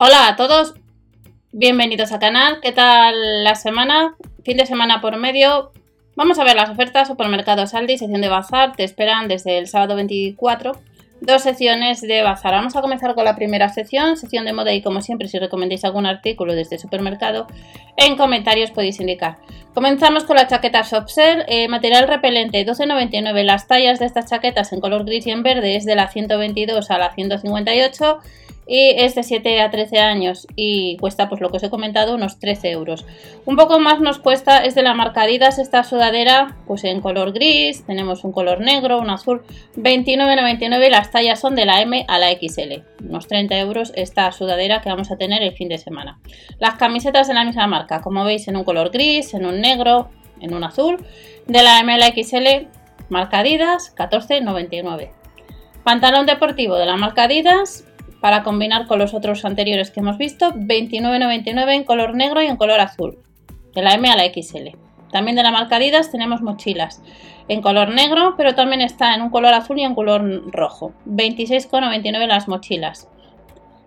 Hola a todos, bienvenidos al canal. ¿Qué tal la semana? Fin de semana por medio. Vamos a ver las ofertas. Supermercados Aldi, sección de bazar. Te esperan desde el sábado 24. Dos secciones de bazar. Vamos a comenzar con la primera sección, sección de moda y como siempre si recomendáis algún artículo desde supermercado, en comentarios podéis indicar. Comenzamos con la chaqueta Softshell, eh, material repelente 12,99. Las tallas de estas chaquetas en color gris y en verde es de la 122 a la 158 y es de 7 a 13 años y cuesta pues lo que os he comentado unos 13 euros. Un poco más nos cuesta es de la marca Adidas esta sudadera pues en color gris tenemos un color negro un azul 29,99 las tallas son de la M a la XL unos 30 euros esta sudadera que vamos a tener el fin de semana. Las camisetas de la misma marca como veis en un color gris en un negro en un azul de la M a la XL marca Adidas 14,99 pantalón deportivo de la marca Adidas para combinar con los otros anteriores que hemos visto, 29,99 en color negro y en color azul, de la M a la XL. También de la marca Adidas tenemos mochilas en color negro, pero también está en un color azul y en color rojo. 26,99 las mochilas.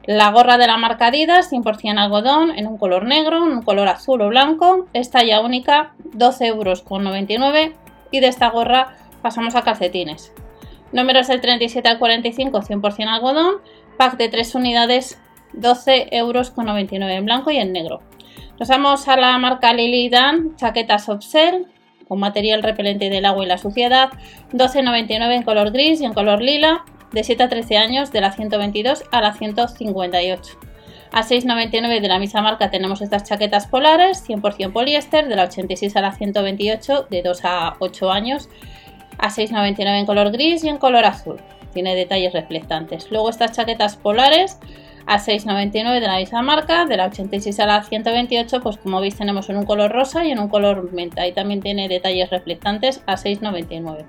La gorra de la marca Adidas, 100% algodón, en un color negro, en un color azul o blanco. Es talla única, 12,99 euros. Y de esta gorra pasamos a calcetines. Números del 37 al 45, 100% algodón pack de 3 unidades 12 euros con 99 en blanco y en negro. Nos vamos a la marca Lily Dan, chaquetas Softshell con material repelente del agua y la suciedad, 12,99 en color gris y en color lila, de 7 a 13 años, de la 122 a la 158. A 6,99 de la misma marca tenemos estas chaquetas polares, 100% poliéster, de la 86 a la 128, de 2 a 8 años, a 6,99 en color gris y en color azul tiene detalles reflectantes. Luego estas chaquetas polares a 6,99 de la misma marca, de la 86 a la 128, pues como veis tenemos en un color rosa y en un color menta y también tiene detalles reflectantes a 6,99.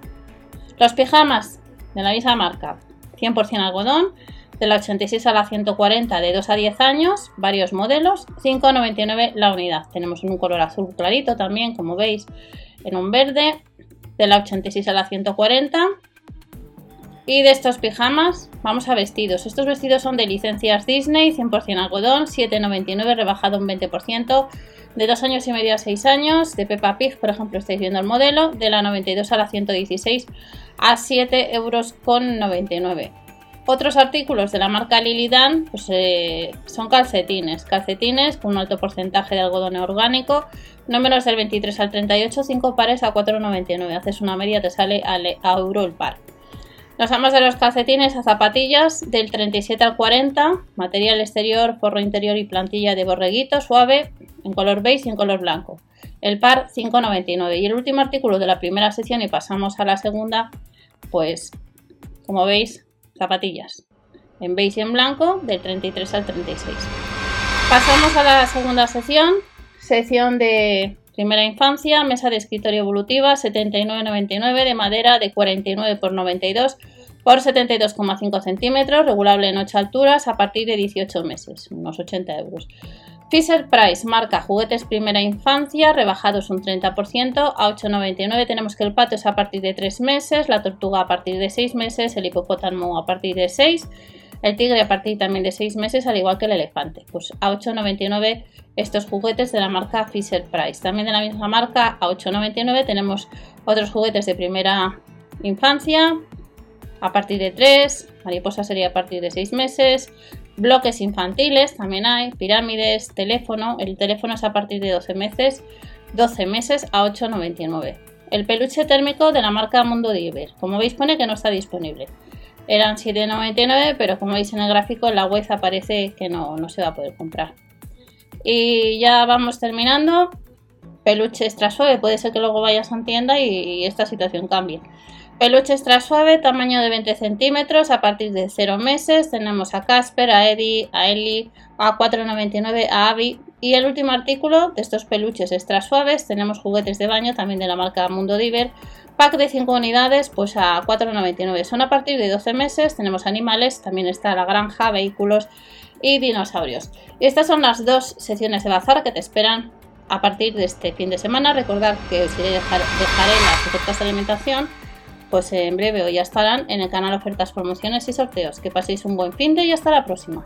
Los pijamas de la misma marca, 100% algodón, de la 86 a la 140 de 2 a 10 años, varios modelos, 5,99 la unidad. Tenemos en un color azul clarito también, como veis, en un verde, de la 86 a la 140 y de estos pijamas vamos a vestidos. Estos vestidos son de licencias Disney, 100% algodón, 7,99 rebajado un 20%, de 2 años y medio a 6 años, de Peppa Pig, por ejemplo, estáis viendo el modelo, de la 92 a la 116 a 7,99 euros. Otros artículos de la marca Lilidan pues, eh, son calcetines, calcetines con un alto porcentaje de algodón orgánico, números del 23 al 38, 5 pares a 4,99. Haces una media, te sale a euro el par. Nos vamos de los calcetines a zapatillas del 37 al 40, material exterior, forro interior y plantilla de borreguito suave en color beige y en color blanco. El par 5,99 y el último artículo de la primera sección y pasamos a la segunda, pues como veis, zapatillas en beige y en blanco del 33 al 36. Pasamos a la segunda sección, sección de Primera infancia, mesa de escritorio evolutiva 79,99 de madera de 49 x 92 por 72,5 centímetros, regulable en 8 alturas a partir de 18 meses, unos 80 euros. Fisher Price, marca juguetes primera infancia, rebajados un 30% a 8,99. Tenemos que el pato es a partir de 3 meses, la tortuga a partir de 6 meses, el hipopótamo a partir de 6 el tigre a partir también de 6 meses, al igual que el elefante. Pues a 8,99 estos juguetes de la marca Fisher Price. También de la misma marca, a 8,99 tenemos otros juguetes de primera infancia, a partir de 3, mariposa sería a partir de 6 meses, bloques infantiles también hay, pirámides, teléfono, el teléfono es a partir de 12 meses, 12 meses a 8,99. El peluche térmico de la marca Mundo Diver, como veis pone que no está disponible. Eran 7,99, pero como veis en el gráfico en la web aparece que no, no se va a poder comprar. Y ya vamos terminando. Peluche extra suave, puede ser que luego vayas a tienda y, esta situación cambie. Peluche extra suave, tamaño de 20 centímetros, a partir de 0 meses. Tenemos a Casper, a Eddie, a Ellie, a 4,99, a Abby. Y el último artículo de estos peluches extra suaves, tenemos juguetes de baño, también de la marca Mundo Diver, Pack de 5 unidades, pues a 4,99. Son a partir de 12 meses. Tenemos animales, también está la granja, vehículos y dinosaurios. Y estas son las dos secciones de bazar que te esperan a partir de este fin de semana. Recordad que os dejaré las ofertas de alimentación, pues en breve o ya estarán en el canal ofertas, promociones y sorteos. Que paséis un buen fin de y hasta la próxima.